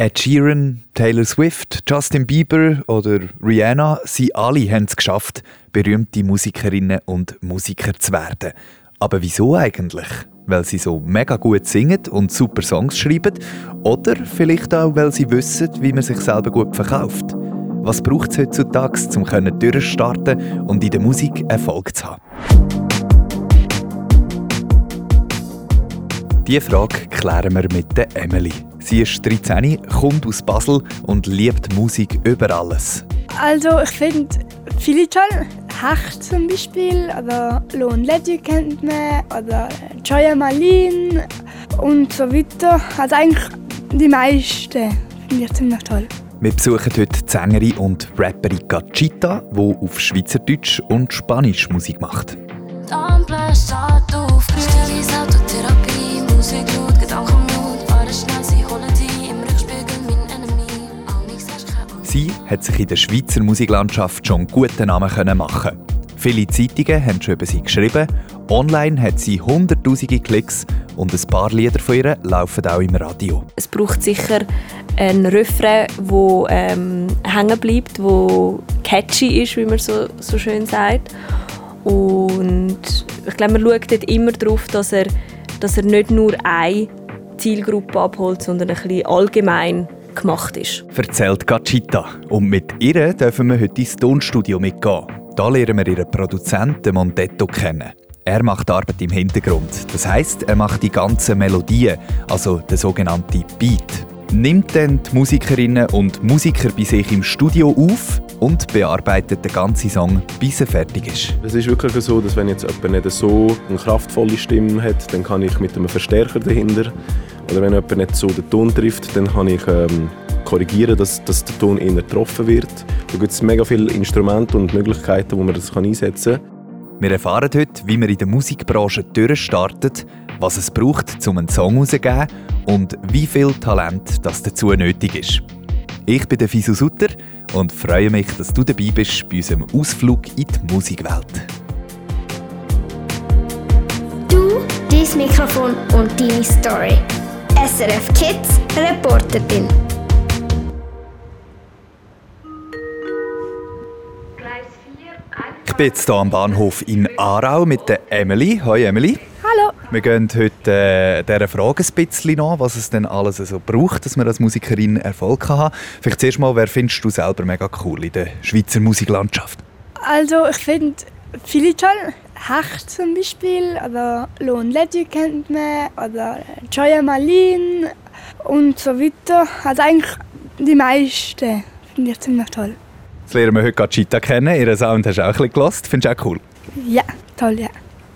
Ed Sheeran, Taylor Swift, Justin Bieber oder Rihanna, sie alle haben es geschafft, berühmte Musikerinnen und Musiker zu werden. Aber wieso eigentlich? Weil sie so mega gut singen und super Songs schreiben? Oder vielleicht auch, weil sie wissen, wie man sich selber gut verkauft? Was braucht es heutzutage, um durchstarten und in der Musik Erfolg zu haben? Diese Frage klären wir mit der Emily. Sie ist 13, kommt aus Basel und liebt Musik über alles. Also ich finde viele toll. Hecht zum Beispiel oder Lohn Lady kennt man oder Joya Malin und so weiter. Also eigentlich die meisten finde ich ziemlich toll. Wir besuchen heute die Sängerin und Rapperin Gachita, die auf Schweizerdeutsch und Spanisch Musik macht. Ampel steht auf grün, Autotherapie, Musik Gedanken hat sich in der Schweizer Musiklandschaft schon guten Namen machen Viele Zeitungen haben schon über sie geschrieben. Online hat sie hunderttausende Klicks und ein paar Lieder von ihr laufen auch im Radio. Es braucht sicher einen Refrain, der ähm, hängen bleibt, der catchy ist, wie man so, so schön sagt. Und ich glaube, man schaut dort immer darauf, dass er, dass er nicht nur eine Zielgruppe abholt, sondern ein bisschen allgemein gemacht ist. Erzählt Gachita. Und mit ihr dürfen wir heute ins Tonstudio mitgehen. Da lernen wir ihren Produzenten Mondetto kennen. Er macht Arbeit im Hintergrund. Das heißt, er macht die ganzen Melodien, also den sogenannten Beat. Nimmt dann die Musikerinnen und Musiker bei sich im Studio auf und bearbeitet den ganzen Song, bis er fertig ist. Es ist wirklich so, dass wenn jetzt jemand nicht so eine kraftvolle Stimme hat, dann kann ich mit einem Verstärker dahinter oder wenn jemand nicht so den Ton trifft, dann kann ich ähm, korrigieren, dass, dass der Ton eher getroffen wird. Da gibt es mega viele Instrumente und Möglichkeiten, wo man das kann einsetzen kann. Wir erfahren heute, wie man in der Musikbranche durchstartet, was es braucht, um einen Song herauszugeben und wie viel Talent das dazu nötig ist. Ich bin der Fisu Sutter und freue mich, dass du dabei bist bei unserem Ausflug in die Musikwelt. Du, dein Mikrofon und deine Story. SRF Kids Reporterin. Ich bin jetzt hier am Bahnhof in Aarau mit der Emily. Hallo Emily. Hallo. Wir gehen heute äh, dieser Frage ein bisschen nach, was es denn alles so braucht, dass man als Musikerin Erfolg haben kann. Vielleicht zuerst mal, wer findest du selber mega cool in der Schweizer Musiklandschaft? Also ich finde viele toll. Hecht zum Beispiel oder Lohn Lady kennt man oder Joya Malin und so weiter. Also eigentlich die meisten finde ich ziemlich toll. Jetzt lernen wir heute Gachita kennen. Ihren Sound hast du auch ein bisschen. Findest du auch cool? Ja, toll, ja.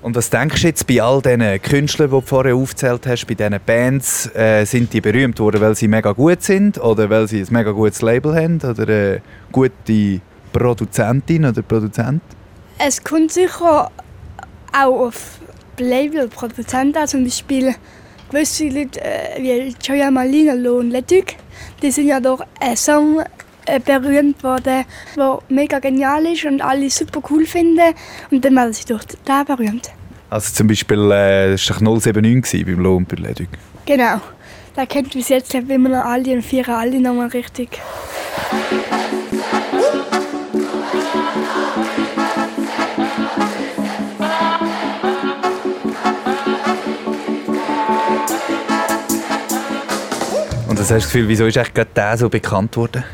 Und was denkst du jetzt bei all diesen Künstlern, die du vorher aufgezählt hast, bei diesen Bands, äh, sind die berühmt worden, weil sie mega gut sind oder weil sie ein mega gutes Label haben oder eine gute Produzentin oder Produzent? Es kommt sicher auch auf Label, Produzenten, zum Beispiel gewisse Leute äh, wie Joya Malina und Leduc, die sind ja durch einen Song äh, berühmt worden, der mega genial ist und alle super cool finden und dann werden sie durch den berühmt. Also zum Beispiel, äh, das war 079 beim Lohn bei Leduc. Genau, da kennt bis jetzt immer noch alle und vier alle nochmal richtig. Was hast du das Gefühl, wieso ist eigentlich gerade der so bekannt worden?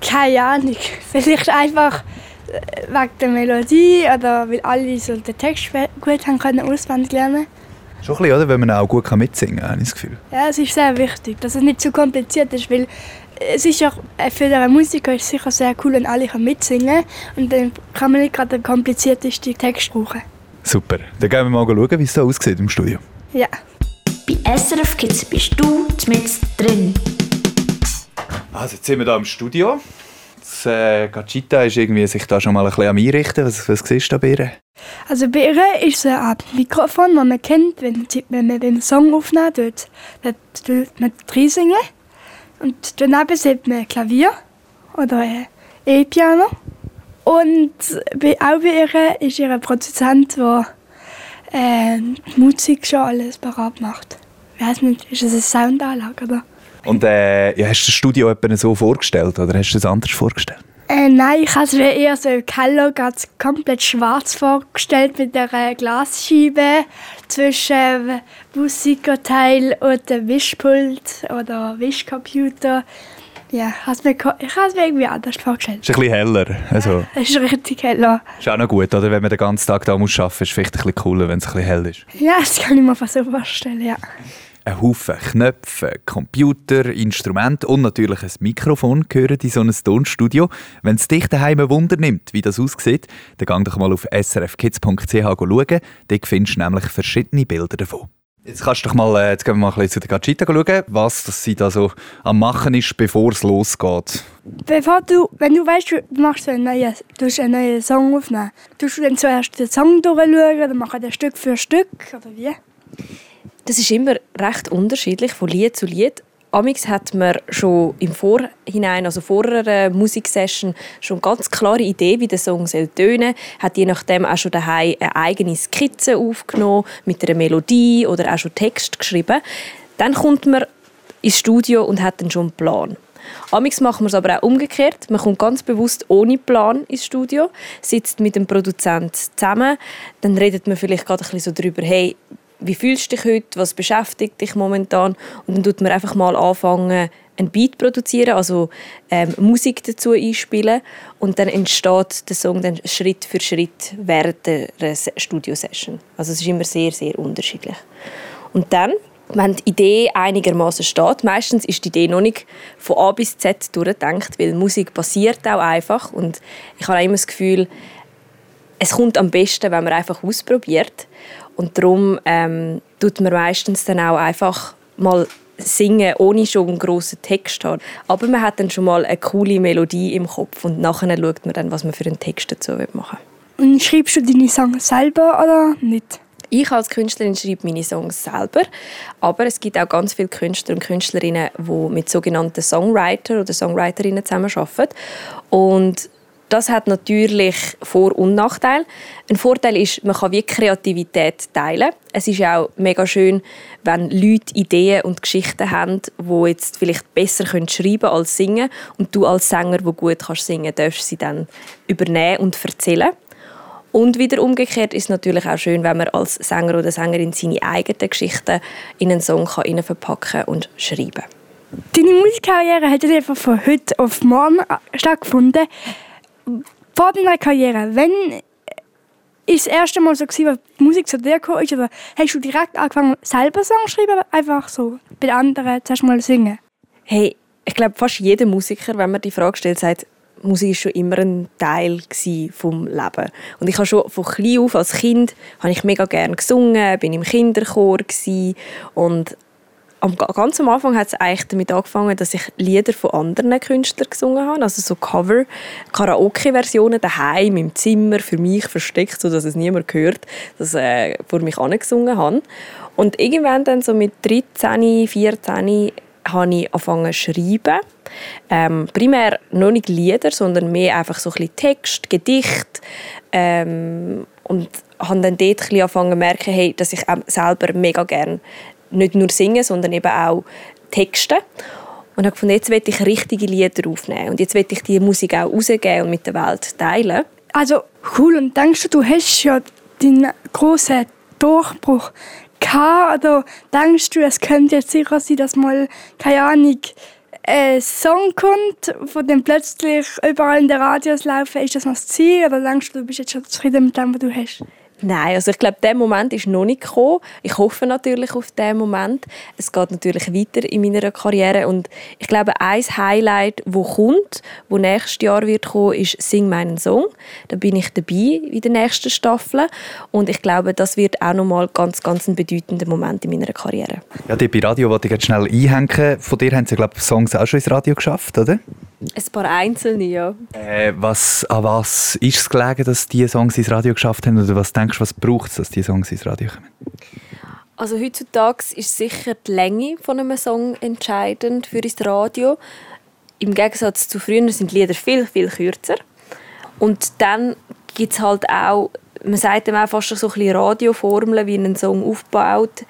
Keine Ahnung. Vielleicht einfach äh, wegen der Melodie oder weil alle so den Text gut haben können auswendig lernen Schon ein bisschen, oder? Wenn man auch gut mitsingen kann, habe ich das Gefühl. Ja, es ist sehr wichtig, dass es nicht zu kompliziert ist, weil es ist auch äh, für den Musiker ist sicher sehr cool, wenn alle mitsingen können und dann kann man nicht gerade den kompliziertesten Text brauchen. Super. Dann gehen wir mal schauen, wie es so aussieht im Studio. Ja. Bei SRF Kids bist du mit drin. Also jetzt sind wir hier im Studio. Das äh, Gachita ist irgendwie sich da schon mal ein bisschen am Einrichten. Was, was siehst du da bei ihr? Also bei ihr ist es ein Mikrofon, das man kennt, wenn, wenn man den Song aufnimmt. Dort, dort, dort man singen. Und daneben sieht man Klavier oder ein E-Piano. Und bei, auch bei ihr ist ihr Produzent, der äh, die Musik schon alles parat macht. Ich weiß nicht, ist das eine Soundanlage oder? Und äh, ja, hast du das Studio so vorgestellt oder hast du es anders vorgestellt? Äh, nein, ich habe es mir eher so im Keller ganz komplett schwarz vorgestellt mit einer Glasscheibe zwischen Musikerteil und dem Wischpult oder Wischcomputer. Ja, ich habe es mir irgendwie anders vorgestellt. Ist ein bisschen heller. Also, es ist richtig heller. Ist auch noch gut, oder? Wenn man den ganzen Tag da muss arbeiten muss, ist es vielleicht ein bisschen cooler, wenn es ein bisschen hell ist. Ja, das kann ich mir fast so vorstellen, ja. Ein Haufen Knöpfe, Computer, Instrumente und natürlich ein Mikrofon gehören in so ein Tonstudio. Wenn es dich daheim ein Wunder nimmt, wie das aussieht, dann geh doch mal auf srfkids.ch schauen. Dort findest du nämlich verschiedene Bilder davon. Jetzt kannst du doch mal, äh, jetzt gehen wir mal ein bisschen zu der Gachita schauen, was das sie da so am machen ist, bevor es losgeht. Bevor du, wenn du weißt, du machst einen neuen, du einen neuen Song aufnehmen, tust du dann zuerst den Song durchschauen oder machen den Stück für Stück oder wie? Das ist immer recht unterschiedlich von Lied zu Lied. Amix hat man schon im Vorhinein, also vor einer Musiksession, schon eine ganz klare Idee, wie der Song soll tönen. Hat je nachdem auch schon daheim eine eigene Skizze aufgenommen mit einer Melodie oder auch schon Text geschrieben. Dann kommt man ins Studio und hat dann schon einen Plan. Amix machen wir es aber auch umgekehrt. Man kommt ganz bewusst ohne Plan ins Studio, sitzt mit dem Produzent zusammen, dann redet man vielleicht gerade ein bisschen so darüber, hey, wie fühlst du dich heute, was beschäftigt dich momentan und dann tut man einfach mal anfangen, ein Beat produzieren, also ähm, Musik dazu einspielen und dann entsteht der Song dann Schritt für Schritt während der Studio-Session. Also es ist immer sehr, sehr unterschiedlich. Und dann, wenn die Idee einigermaßen steht, meistens ist die Idee noch nicht von A bis Z durchgedacht, weil Musik passiert auch einfach und ich habe immer das Gefühl, es kommt am besten, wenn man einfach ausprobiert. Und darum ähm, tut man meistens dann auch einfach mal singen, ohne schon einen grossen Text zu haben. Aber man hat dann schon mal eine coole Melodie im Kopf und nachher schaut man dann, was man für einen Text dazu machen will. Und schreibst du deine Songs selber oder nicht? Ich als Künstlerin schreibe meine Songs selber, aber es gibt auch ganz viele Künstler und Künstlerinnen, die mit sogenannten Songwriter oder Songwriterinnen zusammenarbeiten. Und das hat natürlich Vor- und Nachteile. Ein Vorteil ist, man kann wie Kreativität teilen. Es ist auch mega schön, wenn Leute Ideen und Geschichten haben, die jetzt vielleicht besser schreiben können als singen und du als Sänger, der gut kannst singen, darfst sie dann übernehmen und erzählen. Und wieder umgekehrt ist es natürlich auch schön, wenn man als Sänger oder Sängerin seine eigenen Geschichten in einen Song kann verpacken und schreiben. Deine Musikkarriere hat einfach von heute auf morgen stattgefunden vor deiner Karriere, wenn ist das erste Mal so als die Musik zu dir gekommen ist, oder hast du direkt angefangen, selber Songs zu schreiben, einfach so bei anderen zuerst mal singen? Hey, ich glaube, fast jeder Musiker, wenn man die Frage stellt, sagt, Musik ist schon immer ein Teil vom Leben. Und ich habe schon von klein auf als Kind habe ich mega gerne gesungen, bin im Kinderchor und am, ganz am Anfang hat es eigentlich damit angefangen, dass ich Lieder von anderen Künstlern gesungen habe, also so Cover, Karaoke-Versionen daheim im Zimmer für mich versteckt, sodass es niemand hört, dass äh, vor mich angesungen habe. Und irgendwann dann so mit 13, 14 habe ich angefangen zu schreiben. Ähm, primär noch nicht Lieder, sondern mehr einfach so ein bisschen Text, Gedicht ähm, und habe dann dort angefangen zu merken, hey, dass ich selber mega gerne nicht nur singen, sondern eben auch Texte. Und habe gefunden, jetzt will ich richtige Lieder aufnehmen. Und jetzt will ich diese Musik auch rausgeben und mit der Welt teilen. Also cool. Und denkst du, du hast ja deinen großen Durchbruch gehabt? Oder denkst du, es könnte jetzt sicher sein, dass mal, keine Ahnung, ein Song kommt, von dem plötzlich überall in den Radios laufen, ist das noch das Ziel? Oder denkst du, du bist jetzt schon zufrieden mit dem, was du hast? Nein, also ich glaube, der Moment ist noch nicht gekommen. Ich hoffe natürlich auf den Moment. Es geht natürlich weiter in meiner Karriere und ich glaube, ein Highlight, wo kommt, wo nächstes Jahr wird kommen, ist «Sing meinen Song». Da bin ich dabei in der nächsten Staffel und ich glaube, das wird auch nochmal ganz, ganz ein bedeutender Moment in meiner Karriere. Ja, die bei Radio wollte ich jetzt schnell einhängen. Von dir haben Sie, glaube ich, Songs auch schon ins Radio geschafft, oder? Ein paar einzelne, ja. Äh, was, an was ist es gelegen, dass diese Songs ins Radio geschafft haben? Oder was denkst du, was braucht es, dass diese Songs ins Radio kommen? Also heutzutage ist sicher die Länge von einem Song entscheidend für das Radio. Im Gegensatz zu früher sind Lieder viel, viel kürzer. Und dann gibt es halt auch, man sagt dem auch fast so ein bisschen Radioformeln, wie ein Song aufgebaut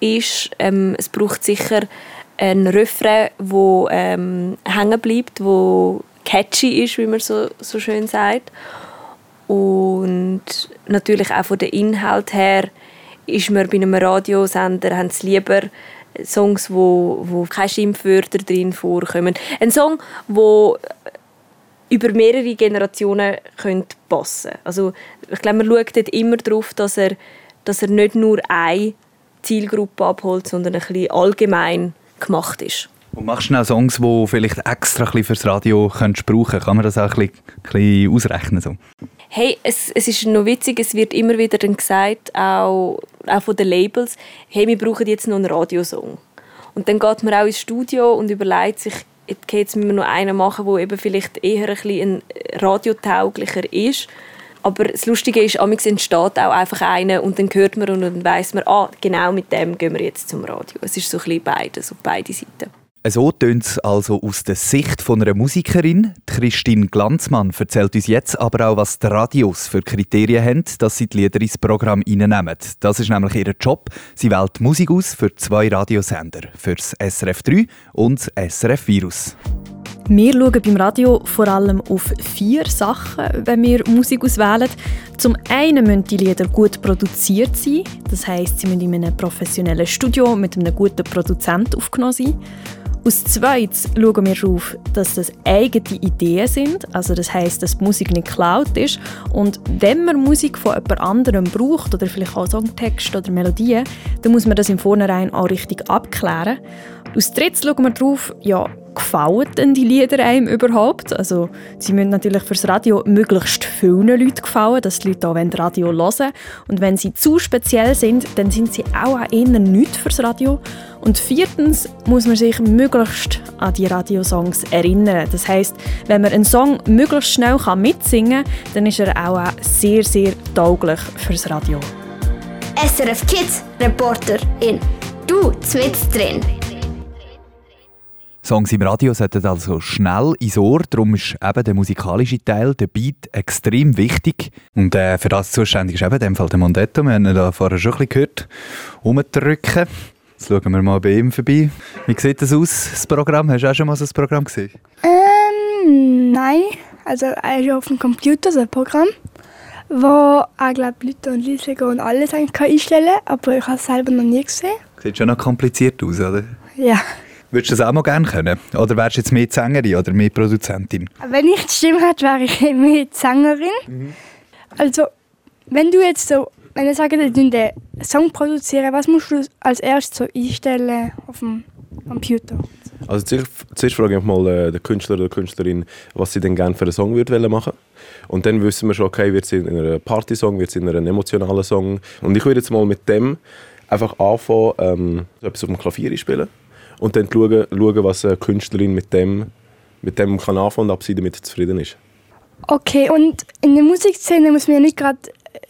ist. Ähm, es braucht sicher ein Refrain, wo ähm, hängen bleibt, wo catchy ist, wie man so, so schön sagt. Und natürlich auch von der Inhalt her ist man bei einem Radiosender haben sie lieber Songs, wo, wo keine Schimpfwörter drin vorkommen. Ein Song, wo über mehrere Generationen könnte passen Also ich glaube, man schaut immer darauf, dass er, dass er nicht nur eine Zielgruppe abholt, sondern ein bisschen allgemein gemacht ist. Und machst du auch Songs, die vielleicht extra fürs Radio könntest brauchen Kann man das auch ein bisschen, ein bisschen ausrechnen? So? Hey, es, es ist noch witzig, es wird immer wieder dann gesagt, auch, auch von den Labels, hey, wir brauchen jetzt noch einen Radiosong. Und dann geht man auch ins Studio und überlegt sich, jetzt müssen wir noch einen machen, der eben vielleicht eher ein bisschen radiotauglicher ist. Aber das Lustige ist, amigs entsteht auch einfach einer und dann hört man und dann weiss man, ah, genau mit dem gehen wir jetzt zum Radio. Es ist so ein bisschen beides, auf beide Seiten. So tönt es also aus der Sicht von einer Musikerin. Christine Glanzmann erzählt uns jetzt aber auch, was die Radios für Kriterien haben, dass sie die Lieder ins Programm reinnehmen. Das ist nämlich ihr Job. Sie wählt Musik aus für zwei Radiosender, für das SRF 3 und das SRF Virus. Wir schauen beim Radio vor allem auf vier Sachen, wenn wir Musik auswählen. Zum einen müssen die Lieder gut produziert sein, das heißt, sie müssen in einem professionellen Studio mit einem guten Produzent aufgenommen sein. Aus zweites schauen wir darauf, dass das eigene Ideen sind, also das heißt, dass die Musik nicht geklaut ist. Und wenn man Musik von jemand anderem braucht oder vielleicht auch Songtext oder Melodien, dann muss man das im Vornherein auch richtig abklären. Aus drittes schauen wir darauf, ja, gefallen denn die Lieder einem überhaupt? Also, sie müssen natürlich fürs Radio möglichst vielen Leuten gefallen, dass die Leute auch Radio hören Und wenn sie zu speziell sind, dann sind sie auch eher nicht fürs Radio. Und viertens muss man sich möglichst an die Radiosongs erinnern. Das heißt, wenn man einen Song möglichst schnell mitsingen kann, dann ist er auch sehr, sehr tauglich fürs Radio. SRF Kids Reporter in Du, zwitz drin. Songs im Radio sollten also schnell ins Ohr, darum ist eben der musikalische Teil, der Beat, extrem wichtig. Und äh, für das zuständig ist eben in dem Fall der Mondetto. Wir haben ihn da vorher schon ein bisschen gehört, umdrücken. Jetzt schauen wir mal bei ihm vorbei. Wie sieht das aus, das Programm? Hast du auch schon mal so ein Programm gesehen? Ähm, nein. Also eigentlich auf dem Computer so ein Programm, wo auch glaub, Leute und Leute und alles einstellen kann, aber ich habe es selber noch nie gesehen. Sieht schon noch kompliziert aus, oder? Ja. Würdest du das auch mal gerne können? Oder wärst du jetzt mehr Sängerin oder mehr Produzentin? Wenn ich die Stimme hätte, wäre ich mehr Sängerin. Mhm. Also, wenn du jetzt so, wenn ich sage, du den Song produzieren, was musst du als erstes so einstellen auf dem Computer? Also zuerst, zuerst frage ich mal äh, den Künstler oder die Künstlerin, was sie denn gerne für einen Song würde machen Und dann wissen wir schon, okay, wird es in einem Party-Song, wird es in einem emotionalen Song. Und ich würde jetzt mal mit dem einfach anfangen, ähm, etwas auf dem Klavier spielen und dann schauen, schauen was eine Künstlerin mit dem, mit dem kann anfangen und ob sie damit zufrieden ist. Okay, und in der Musikszene muss man ja nicht gerade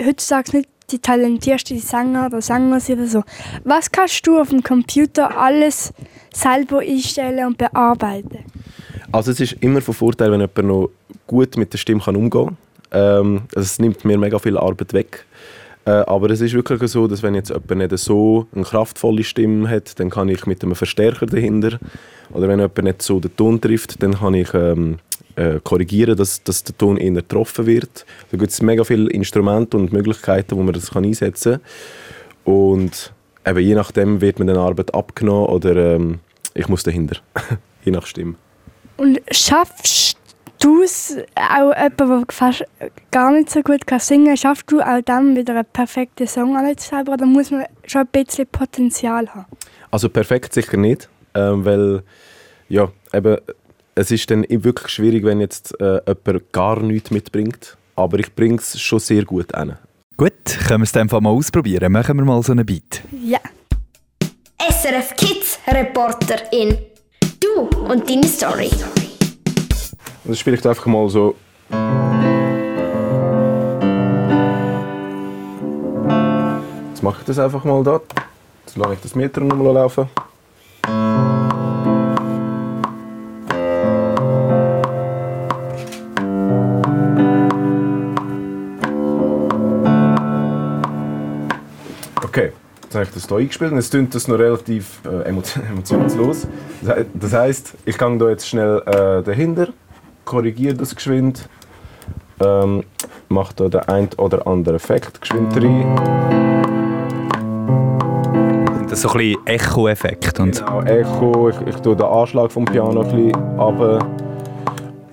heutzutage nicht die talentierste Sänger oder Sänger sein oder so. Was kannst du auf dem Computer alles selber einstellen und bearbeiten? Also es ist immer von Vorteil, wenn jemand noch gut mit der Stimme kann umgehen kann. Ähm, es nimmt mir mega viel Arbeit weg. Äh, aber es ist wirklich so, dass wenn jetzt jemand nicht so eine kraftvolle Stimme hat, dann kann ich mit einem Verstärker dahinter. Oder wenn jemand nicht so den Ton trifft, dann kann ich ähm, äh, korrigieren, dass, dass der Ton eher getroffen wird. Da gibt es mega viele Instrumente und Möglichkeiten, wo man das kann einsetzen kann. Und eben, je nachdem wird mir dann Arbeit abgenommen oder ähm, ich muss dahinter. je nach Stimme. Und schaffst du es auch jemand, der fast gar nicht so gut kann singen kann, schaffst du auch dann wieder einen perfekten Song selber oder muss man schon ein bisschen Potenzial haben? Also perfekt sicher nicht, ähm, weil ja, eben, es ist dann wirklich schwierig, wenn jetzt äh, jemand gar nichts mitbringt, aber ich bringe es schon sehr gut an. Gut, können wir es dann mal ausprobieren. Machen wir mal so einen Beat. Ja. SRF Kids Reporter in Du und deine Story. Das spiele ich einfach mal so. Jetzt mache ich das einfach mal da. Jetzt lasse ich das Metronom laufen. Okay, Jetzt habe ich das hier eingespielt und jetzt klingt das noch relativ äh, emotionslos. Das heisst, ich gehe hier jetzt schnell äh, dahinter, korrigiere das geschwind, ähm, mache hier den ein oder anderen Effekt geschwind rein. Das ist so ein bisschen Echo-Effekt. Genau, Echo, ich, ich tue den Anschlag vom Piano ein bisschen runter.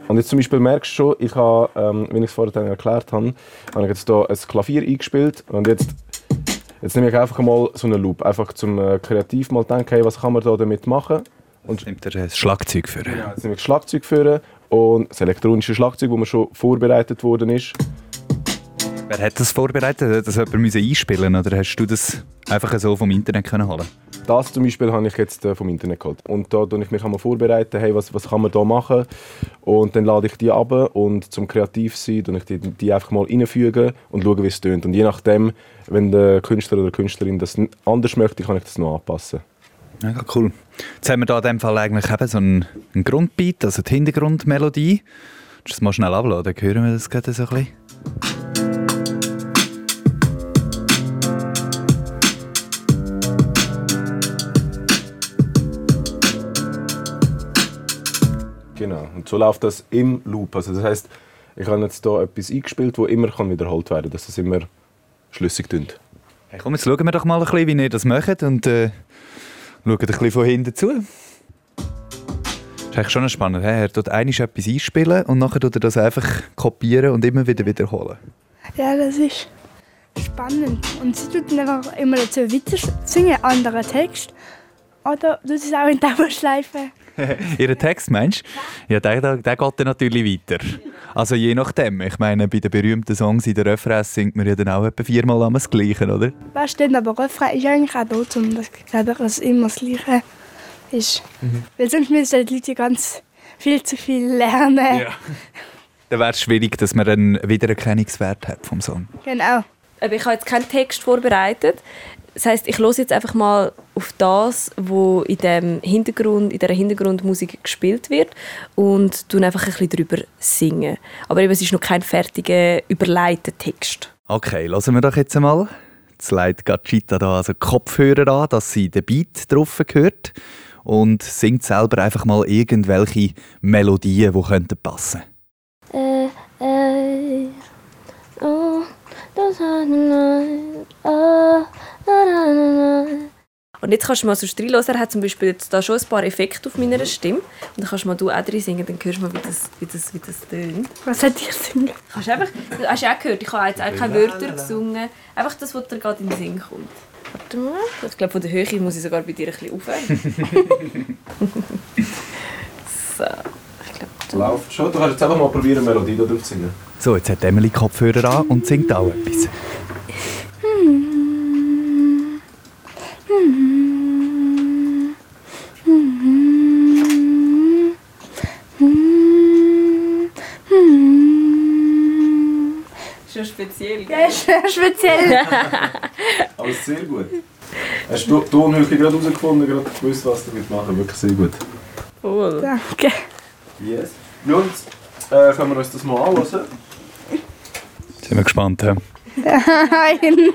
Und jetzt zum Beispiel merkst du schon, ich habe, ähm, wie ich es vorhin erklärt habe, habe ich jetzt hier ein Klavier eingespielt und jetzt, jetzt nehme ich einfach mal so einen Loop, einfach zum äh, kreativ mal denken, hey, was kann man da damit machen. Und nimmt er das Schlagzeug führen. Ja, jetzt nehme ich das Schlagzeug führen und das elektronische Schlagzeug, das schon vorbereitet worden ist. Wer hat das vorbereitet? Hat das jemand einspielen oder hast du das einfach so vom Internet können holen? Das zum Beispiel habe ich jetzt äh, vom Internet geholt. Und da tue ich mich einmal vorbereiten, hey, was, was kann man da machen? Und dann lade ich die ab und zum kreativ sein, tue ich die, die einfach mal reinfügen und schaue, wie es tönt. Und je nachdem, wenn der Künstler oder die Künstlerin das anders möchte, kann ich das noch anpassen. Mega cool. Jetzt haben wir da in dem Fall eigentlich eben so einen, einen Grundbeat, also die Hintergrundmelodie. Das mal schnell abladen, dann hören wir das gerade so ein bisschen. Genau, und so läuft das im Loop. Also das heißt, ich habe jetzt hier etwas eingespielt, das immer kann wiederholt werden kann, dass es immer schlüssig tönt. Hey, komm, jetzt schauen wir doch mal ein bisschen, wie ihr das macht und äh, schauen ein bisschen von hinten zu. Das ist eigentlich schon spannend. He? Er tut einmal etwas einspielen und nachher tut er das einfach kopieren und immer wieder wiederholen. Ja, das ist spannend. Und sie tut dann einfach immer dazu weiter singen, anderen Text. Oder du es auch in Dauerschleife. Ihren Text, meinst du? Ja, der, der, der geht dann natürlich weiter. Also je nachdem. Ich meine, bei den berühmten Songs in der Refrain singt man ja dann auch etwa viermal am das Gleiche, oder? Das stimmt, aber Refrain ist eigentlich auch dort, um das, glaube ich, dass immer das Gleiche ist. Mhm. Weil sonst müssen die Leute ganz viel zu viel lernen. Ja. Dann wäre es schwierig, dass man einen Wiedererkennungswert hat vom Song. Genau. Aber ich habe jetzt keinen Text vorbereitet. Das heißt, ich höre jetzt einfach mal auf das, was in dem Hintergrund, in der Hintergrundmusik gespielt wird und tun einfach ein bisschen darüber singen. Aber eben, es ist noch kein fertiger, überleiteter Text. Okay, lassen wir doch jetzt einmal. Jetzt leitet Gachita da also Kopfhörer an, dass sie den Beat drauf hört und singt selber einfach mal irgendwelche Melodien, die könnten passen. Äh, äh, oh, das hat oh. Und jetzt kannst du mal so reinhören, er hat zum Beispiel jetzt da schon ein paar Effekte auf meiner Stimme. Und dann kannst du mal du auch drin singen, dann hörst du mal, wie das, wie das, wie das tönt. Was hat ihr singen? Kannst du einfach, hast du auch gehört, ich habe jetzt auch keine Wörter gesungen. Einfach das, was dir gerade in den Sinn kommt. Warte mal. Ich glaube, von der Höhe muss ich sogar bei dir ein bisschen aufhören. so. Ich Läuft schon. Du kannst jetzt einfach mal probieren, eine Melodie da drauf zu singen. So, jetzt hat Emily Kopfhörer an und singt auch etwas. Speziell. Ja, ist speziell. Aber sehr gut. Hast du die Tonhöhe gerade herausgefunden, gerade gewusst, was du damit machen Wirklich sehr gut. Cool. Danke. Yes. Nun, äh, können wir uns das mal anhören? Sind wir gespannt, ja? Nein.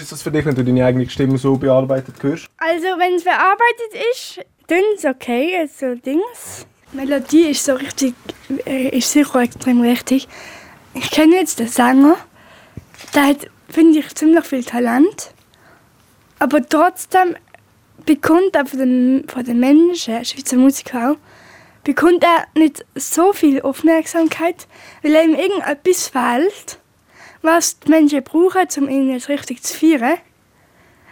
Ist es für dich, wenn du deine eigene Stimme so bearbeitet hörst? Also wenn es bearbeitet ist, dann ist es okay. Also Dings. Melodie ist so richtig, äh, ist sicher extrem richtig. Ich kenne jetzt den Sänger. Der hat, finde ich, ziemlich viel Talent. Aber trotzdem bekommt er von den, von den Menschen, Schweizer Musiker auch, bekommt er nicht so viel Aufmerksamkeit, weil ihm irgendetwas fehlt was die Menschen brauchen, um ihn jetzt richtig zu feiern.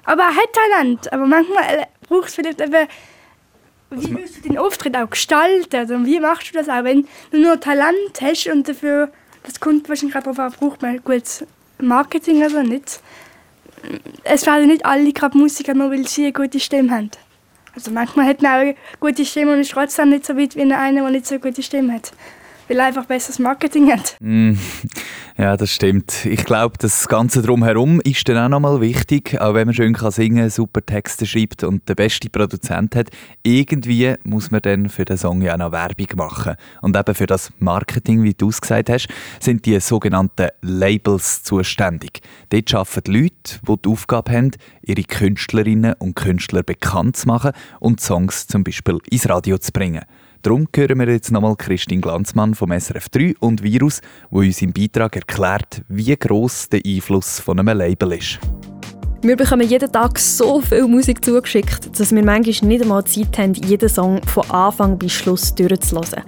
Aber er hat Talent, aber manchmal braucht es vielleicht eben, wie willst du den Auftritt auch gestalten? Also wie machst du das auch, wenn du nur Talent hast und dafür, das kommt wahrscheinlich auch darauf braucht man gutes Marketing oder nicht. es werden nicht alle gerade Musiker, nur weil sie eine gute Stimme haben. Also manchmal hat man auch eine gute Stimme und ist trotzdem nicht so weit wie einer, der nicht so eine gute Stimme hat weil er einfach besseres Marketing hat. Mm, ja, das stimmt. Ich glaube, das Ganze drumherum ist dann auch nochmal wichtig, auch wenn man schön kann singen, super Texte schreibt und der beste Produzent hat. Irgendwie muss man dann für den Song ja auch noch Werbung machen. Und eben für das Marketing, wie du es gesagt hast, sind die sogenannten Labels zuständig. Dort arbeiten Leute, die die Aufgabe haben, ihre Künstlerinnen und Künstler bekannt zu machen und Songs zum Beispiel ins Radio zu bringen. Darum hören wir jetzt nochmal Christine Glanzmann vom SRF 3 und Virus, wo uns im Beitrag erklärt, wie gross der Einfluss von einem Label ist. Wir bekommen jeden Tag so viel Musik zugeschickt, dass wir manchmal nicht einmal Zeit haben, jeden Song von Anfang bis Schluss durchzuhören.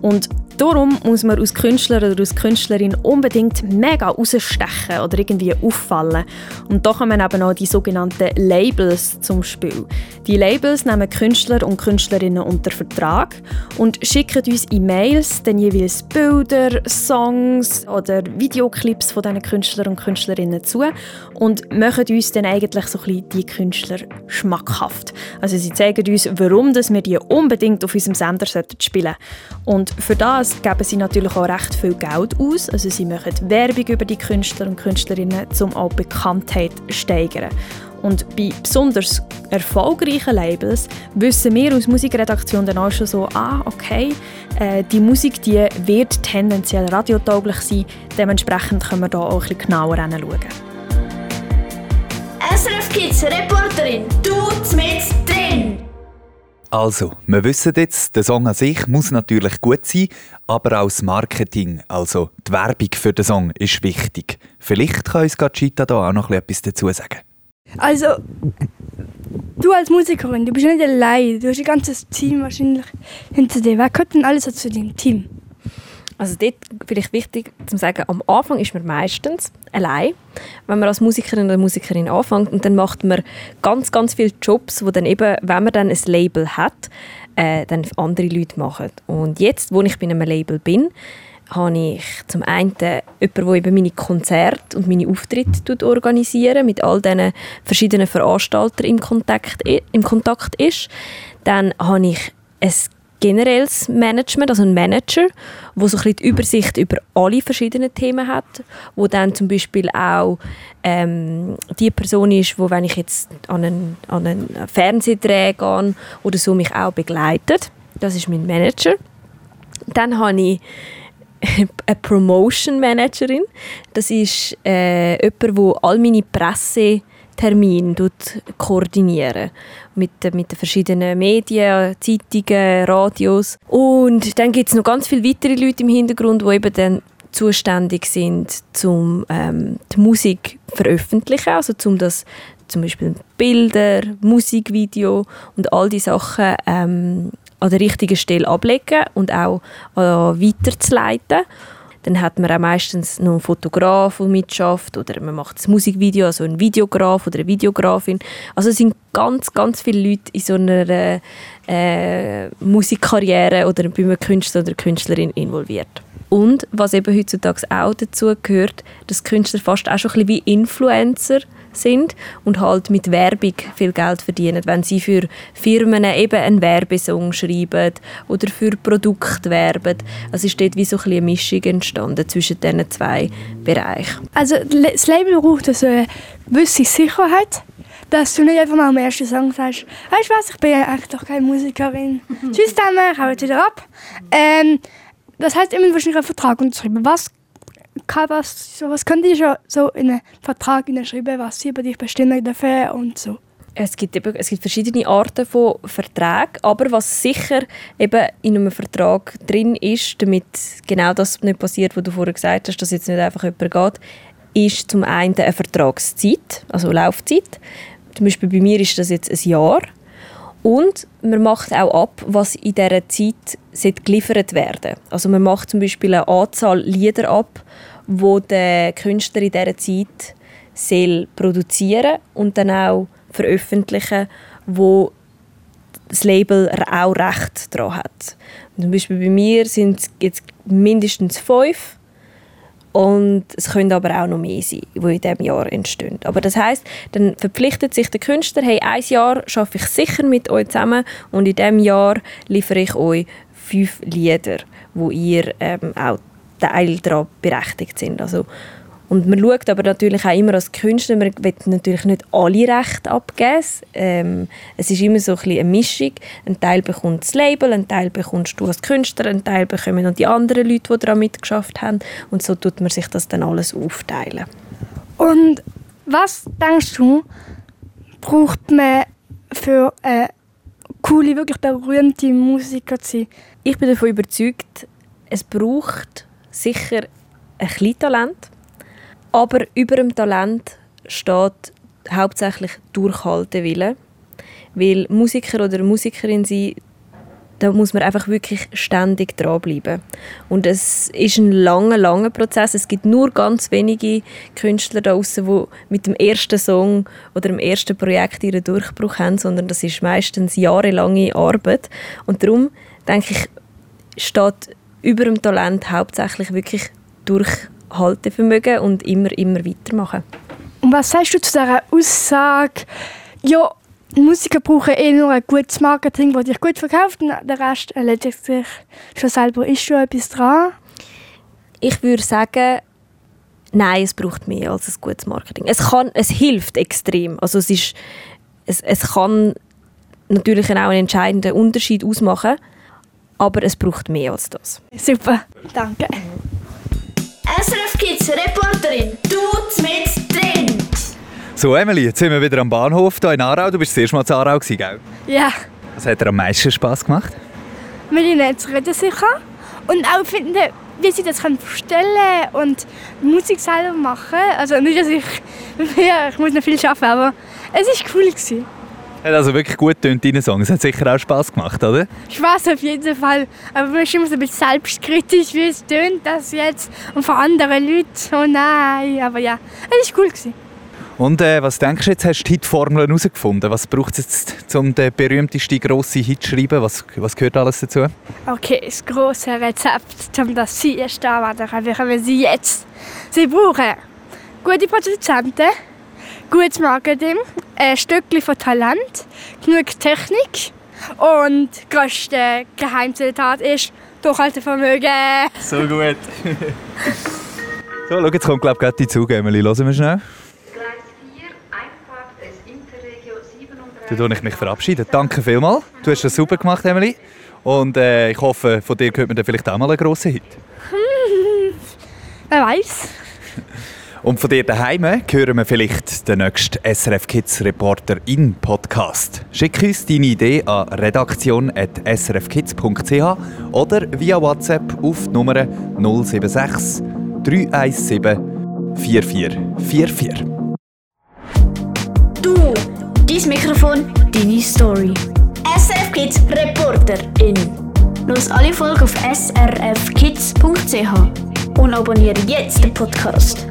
Und Darum muss man als Künstler oder als Künstlerin unbedingt mega rausstechen oder irgendwie auffallen. Und da kommen eben auch die sogenannten Labels zum Spiel. Die Labels nehmen Künstler und Künstlerinnen unter Vertrag und schicken uns E-Mails dann jeweils Bilder, Songs oder Videoclips von diesen Künstlern und Künstlerinnen zu und machen uns dann eigentlich so ein bisschen die Künstler schmackhaft. Also sie zeigen uns, warum wir die unbedingt auf unserem Sender spielen sollten. Und für das das geben sie natürlich auch recht viel Geld aus. Also sie machen Werbung über die Künstler und Künstlerinnen, um auch Bekanntheit zu steigern. Und bei besonders erfolgreichen Labels wissen wir aus Musikredaktion dann auch schon so, ah, okay, äh, die Musik die wird tendenziell radiotauglich sein. Dementsprechend können wir da auch ein bisschen genauer hinschauen. SRF Kids Reporterin, du mit! Also, wir wissen jetzt, der Song an sich muss natürlich gut sein, aber auch das Marketing, also die Werbung für den Song, ist wichtig. Vielleicht kann uns Gachita da auch noch etwas dazu sagen. Also, du als Musikerin, du bist nicht allein, du hast ein ganzes Team wahrscheinlich hinter dir. Wer gehört denn alles zu deinem Team? Also dort vielleicht wichtig zu sagen, am Anfang ist man meistens allein, wenn man als Musikerin oder Musikerin anfängt und dann macht man ganz, ganz viele Jobs, wo dann eben, wenn man dann ein Label hat, äh, dann andere Leute machen. Und jetzt, wo ich bei einem Label bin, habe ich zum einen jemanden, der eben meine Konzerte und meine Auftritte organisieren mit all diesen verschiedenen Veranstaltern im Kontakt, im Kontakt ist. Dann habe ich ein generelles Management, also ein Manager, wo so ein bisschen die Übersicht über alle verschiedenen Themen hat, wo dann zum Beispiel auch ähm, die Person ist, wo wenn ich jetzt an einen, an einen Fernsehdreh gehe oder so mich auch begleitet. Das ist mein Manager. Dann habe ich eine Promotion Managerin. Das ist äh, jemand, wo all meine Presse Termin koordinieren mit, mit den verschiedenen Medien, Zeitungen, Radios. Und dann gibt es noch ganz viele weitere Leute im Hintergrund, die eben dann zuständig sind, um ähm, die Musik veröffentlichen, also um das zum Beispiel Bilder, Musikvideo und all die Sachen ähm, an der richtigen Stelle ablegen und auch äh, weiterzuleiten. Dann hat man auch meistens noch einen Fotograf, der mitschafft oder man macht das Musikvideo, also ein Videograf oder eine Videografin. Also es sind ganz, ganz viele Leute in so einer äh, Musikkarriere oder bei einem Künstler oder Künstlerin involviert. Und was eben heutzutage auch dazu gehört, dass Künstler fast auch schon ein bisschen wie Influencer sind und halt mit Werbung viel Geld verdienen, wenn sie für Firmen eben einen Werbesong schreiben oder für Produkte werben. Also ist dort wie so ein eine Mischung entstanden zwischen diesen zwei Bereichen. Also das Label braucht also eine gewisse Sicherheit, dass du nicht einfach mal am ersten Song sagst, weißt du was, ich bin eigentlich doch keine Musikerin. Tschüss dann, ich hau jetzt wieder ab. Ähm, das heißt immer wahrscheinlich einen Vertrag unterschreiben. Was was, so, was könnt ihr schon so in einen Vertrag schreiben, was sie über dich bestimmen dürfen und so? Es gibt, eben, es gibt verschiedene Arten von Verträgen, aber was sicher eben in einem Vertrag drin ist, damit genau das nicht passiert, was du vorher gesagt hast, dass jetzt nicht einfach jemand geht, ist zum einen eine Vertragszeit, also Laufzeit. Zum Beispiel bei mir ist das jetzt ein Jahr. Und man macht auch ab, was in dieser Zeit geliefert werden Also man macht zum Beispiel eine Anzahl Lieder ab, wo der Künstler in dieser Zeit soll produzieren und dann auch veröffentlichen, wo das Label auch Recht daran hat. zum Beispiel bei mir sind es jetzt mindestens fünf Und es können aber auch noch mehr sein, die in diesem Jahr entstehen. Aber das heißt, dann verpflichtet sich der Künstler, hey, ein Jahr schaffe ich sicher mit euch zusammen und in diesem Jahr liefere ich euch fünf Lieder, wo ihr ähm, auch Teil daran berechtigt sind. Also, und man schaut aber natürlich auch immer als Künstler, man will natürlich nicht alle Rechte abgeben. Ähm, es ist immer so ein bisschen eine Mischung. Ein Teil bekommt das Label, ein Teil bekommst du als Künstler, ein Teil bekommen dann die anderen Leute, die daran mitgeschafft haben. Und so tut man sich das dann alles aufteilen. Und was denkst du, braucht man für eine coole, wirklich berühmte Musiker zu sein? Ich bin davon überzeugt, es braucht sicher ein bisschen Talent aber über dem Talent steht hauptsächlich Durchhaltewille. Weil Musiker oder Musikerin sein, da muss man einfach wirklich ständig dranbleiben. Und es ist ein langer, langer Prozess. Es gibt nur ganz wenige Künstler da draußen, die mit dem ersten Song oder dem ersten Projekt ihren Durchbruch haben, sondern das ist meistens jahrelange Arbeit. Und darum denke ich, steht über dem Talent hauptsächlich wirklich Durchhaltewille Haltevermögen und immer, immer weitermachen. Und was sagst du zu dieser Aussage, ja, Musiker brauchen eh nur ein gutes Marketing, das dich gut verkauft und der Rest erledigt sich schon selber. Ist schon etwas dran? Ich würde sagen, nein, es braucht mehr als ein gutes Marketing. Es, kann, es hilft extrem. Also es, ist, es, es kann natürlich auch einen entscheidenden Unterschied ausmachen, aber es braucht mehr als das. Super, danke. SRF Kids Reporterin, du mit drin. So, Emily, jetzt sind wir wieder am Bahnhof hier in Aarau. Du bist das erste Mal in Aarau, gell? Ja. Was hat dir am meisten Spass gemacht? Mit ihnen zu reden sicher. Und auch finden, wie sie das verstellen können und Musik selber machen. Also nicht, dass ich... Ja, ich muss noch viel arbeiten, aber es war cool. Gewesen. Hat also wirklich gut tönt deine Song. Es hat sicher auch Spass gemacht, oder? Spaß auf jeden Fall. Aber man ist immer so ein bisschen selbstkritisch, wie es tönt das jetzt. Und von anderen Leuten. Oh nein. Aber ja, es war cool. Gewesen. Und äh, was denkst du jetzt? Hast du die Hitformel herausgefunden? Was braucht es jetzt, um den berühmtesten grossen Hit zu schreiben? Was, was gehört alles dazu? Okay, das grosse Rezept, um das Sie erst da werden, wir Sie jetzt. Sie brauchen gute Produzenten, gutes Marketing, ein Stückchen von Talent, genug Technik und das größte Geheimzitat ist Durchhaltevermögen. So gut. so, schau, jetzt kommt glaube ich gerade die Zug, Emily. Hören wir schnell. Gleis 4, Einfahrt des Interregio 37. Dann ich mich verabschieden. Danke vielmals. Du hast das super gemacht, Emily. Und äh, ich hoffe, von dir hört man dann vielleicht auch mal einen grossen Hit. Wer weiß. Und von dir daheim hören wir vielleicht den nächsten SRF Kids Reporter in Podcast. Schick uns deine Idee an redaktion.srfkids.ch oder via WhatsApp auf Nummer 076 317 4444. Du, dein Mikrofon, deine Story. SRF Kids Reporterin. Los alle Folgen auf srfkids.ch und abonniere jetzt den Podcast.